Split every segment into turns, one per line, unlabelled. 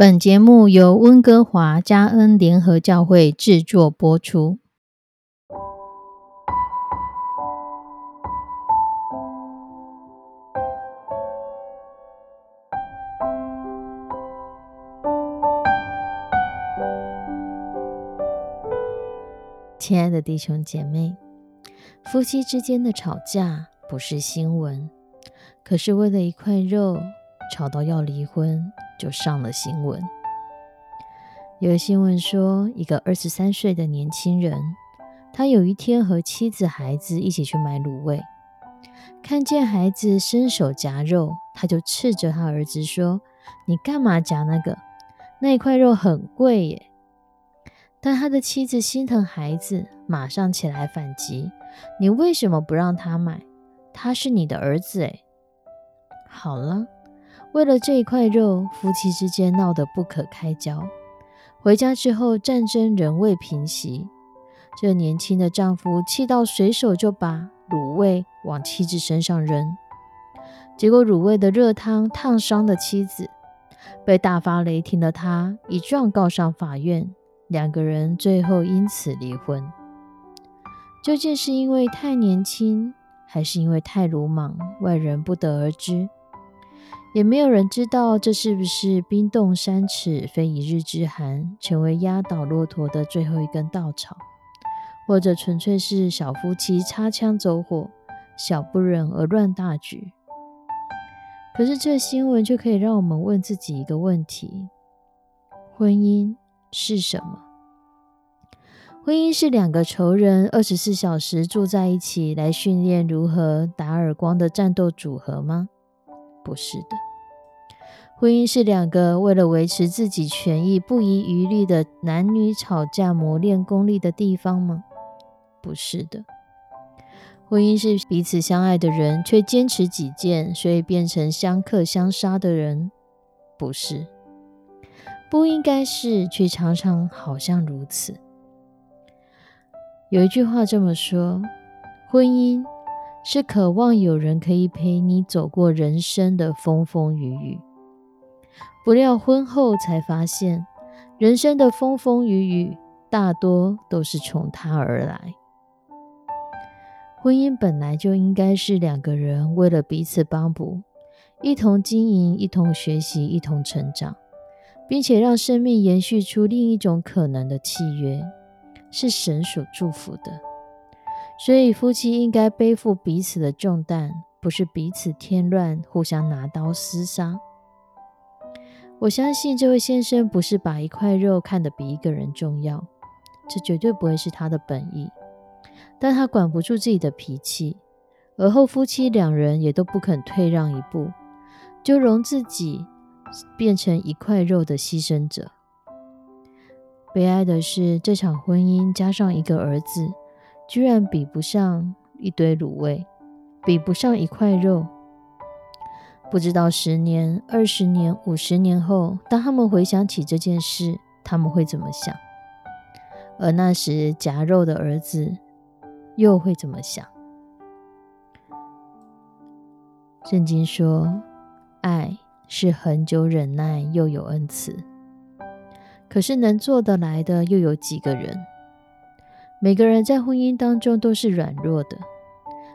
本节目由温哥华加恩联合教会制作播出。亲爱的弟兄姐妹，夫妻之间的吵架不是新闻，可是为了一块肉吵到要离婚。就上了新闻。有新闻说，一个二十三岁的年轻人，他有一天和妻子、孩子一起去买卤味，看见孩子伸手夹肉，他就斥责他儿子说：“你干嘛夹那个？那一块肉很贵耶！”但他的妻子心疼孩子，马上起来反击：“你为什么不让他买？他是你的儿子诶。好了。为了这一块肉，夫妻之间闹得不可开交。回家之后，战争仍未平息。这年轻的丈夫气到随手就把卤味往妻子身上扔，结果卤味的热汤烫伤了妻子，被大发雷霆的他一状告上法院，两个人最后因此离婚。究竟是因为太年轻，还是因为太鲁莽，外人不得而知。也没有人知道这是不是冰冻三尺非一日之寒，成为压倒骆驼的最后一根稻草，或者纯粹是小夫妻擦枪走火，小不忍而乱大局。可是这新闻却可以让我们问自己一个问题：婚姻是什么？婚姻是两个仇人二十四小时住在一起来训练如何打耳光的战斗组合吗？不是的，婚姻是两个为了维持自己权益不遗余力的男女吵架磨练功力的地方吗？不是的，婚姻是彼此相爱的人却坚持己见，所以变成相克相杀的人。不是，不应该是，却常常好像如此。有一句话这么说：婚姻。是渴望有人可以陪你走过人生的风风雨雨，不料婚后才发现，人生的风风雨雨大多都是从他而来。婚姻本来就应该是两个人为了彼此帮补，一同经营，一同学习，一同成长，并且让生命延续出另一种可能的契约，是神所祝福的。所以，夫妻应该背负彼此的重担，不是彼此添乱，互相拿刀厮杀。我相信这位先生不是把一块肉看得比一个人重要，这绝对不会是他的本意。但他管不住自己的脾气，而后夫妻两人也都不肯退让一步，就容自己变成一块肉的牺牲者。悲哀的是，这场婚姻加上一个儿子。居然比不上一堆卤味，比不上一块肉。不知道十年、二十年、五十年后，当他们回想起这件事，他们会怎么想？而那时夹肉的儿子又会怎么想？圣经说，爱是恒久忍耐，又有恩慈。可是能做得来的，又有几个人？每个人在婚姻当中都是软弱的，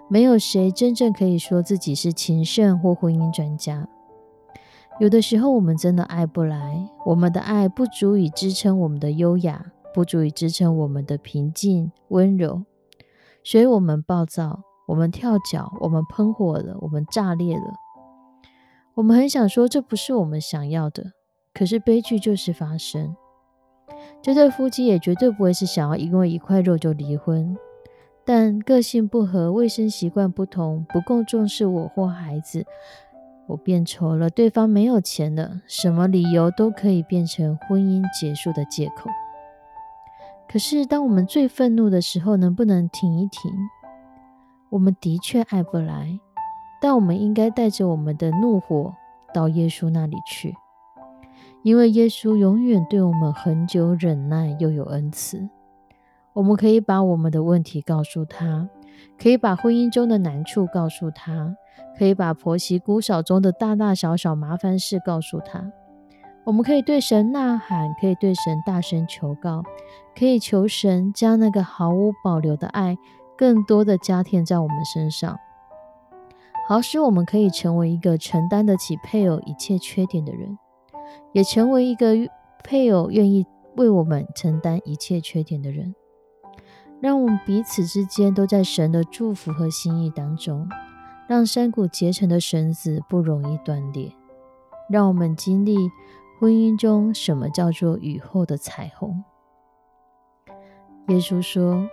没有谁真正可以说自己是情圣或婚姻专家。有的时候，我们真的爱不来，我们的爱不足以支撑我们的优雅，不足以支撑我们的平静温柔，所以我们暴躁，我们跳脚，我们喷火了，我们炸裂了。我们很想说，这不是我们想要的，可是悲剧就是发生。这对夫妻也绝对不会是想要因为一块肉就离婚，但个性不合、卫生习惯不同、不够重视我或孩子，我变丑了，对方没有钱了，什么理由都可以变成婚姻结束的借口。可是，当我们最愤怒的时候，能不能停一停？我们的确爱不来，但我们应该带着我们的怒火到耶稣那里去。因为耶稣永远对我们恒久忍耐，又有恩慈。我们可以把我们的问题告诉他，可以把婚姻中的难处告诉他，可以把婆媳姑嫂中的大大小小麻烦事告诉他。我们可以对神呐喊，可以对神大声求告，可以求神将那个毫无保留的爱，更多的加添在我们身上，好使我们可以成为一个承担得起配偶一切缺点的人，也成为一个配偶愿意为我们承担一切缺点的人。让我们彼此之间都在神的祝福和心意当中，让山谷结成的绳子不容易断裂。让我们经历婚姻中什么叫做雨后的彩虹。耶稣说：“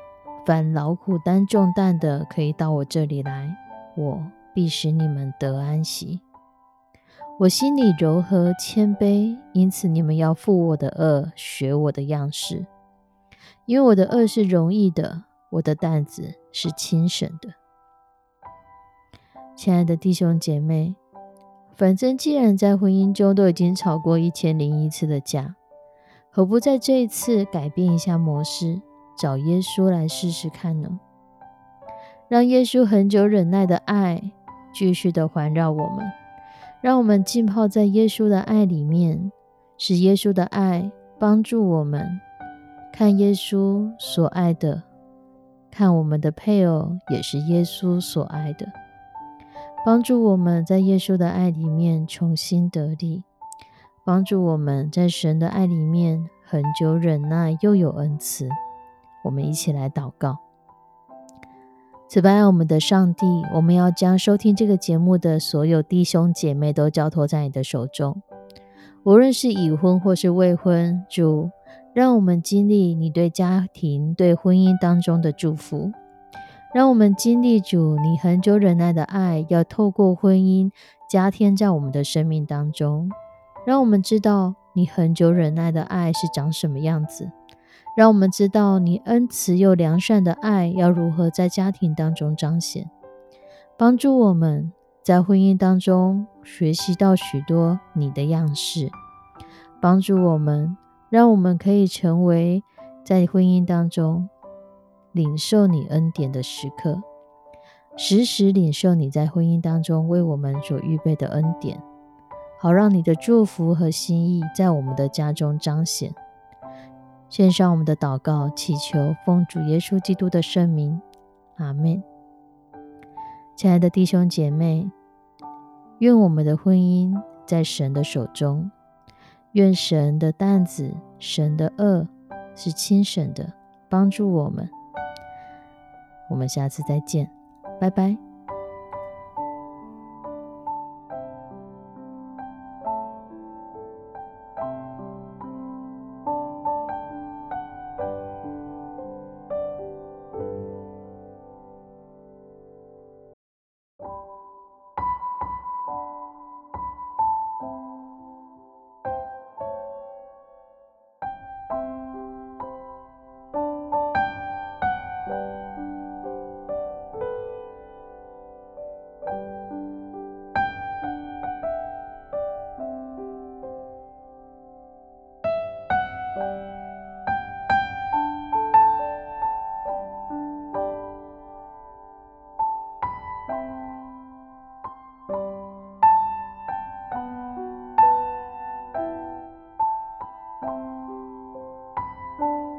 凡劳苦担重担的，可以到我这里来，我必使你们得安息。我心里柔和谦卑，因此你们要负我的恶，学我的样式。”因为我的恶是容易的，我的担子是轻省的。亲爱的弟兄姐妹，反正既然在婚姻中都已经吵过一千零一次的架，何不在这一次改变一下模式，找耶稣来试试看呢？让耶稣很久忍耐的爱继续的环绕我们，让我们浸泡在耶稣的爱里面，使耶稣的爱帮助我们。看耶稣所爱的，看我们的配偶也是耶稣所爱的，帮助我们在耶稣的爱里面重新得力，帮助我们在神的爱里面恒久忍耐，又有恩慈。我们一起来祷告：此外，我们的上帝，我们要将收听这个节目的所有弟兄姐妹都交托在你的手中，无论是已婚或是未婚，主。让我们经历你对家庭、对婚姻当中的祝福；让我们经历主你很久忍耐的爱，要透过婚姻加添在我们的生命当中；让我们知道你很久忍耐的爱是长什么样子；让我们知道你恩慈又良善的爱要如何在家庭当中彰显，帮助我们在婚姻当中学习到许多你的样式，帮助我们。让我们可以成为在婚姻当中领受你恩典的时刻，时时领受你在婚姻当中为我们所预备的恩典，好让你的祝福和心意在我们的家中彰显。献上我们的祷告，祈求奉主耶稣基督的圣名，阿门。亲爱的弟兄姐妹，愿我们的婚姻在神的手中。愿神的担子、神的恶是轻省的，帮助我们。我们下次再见，拜拜。thank you.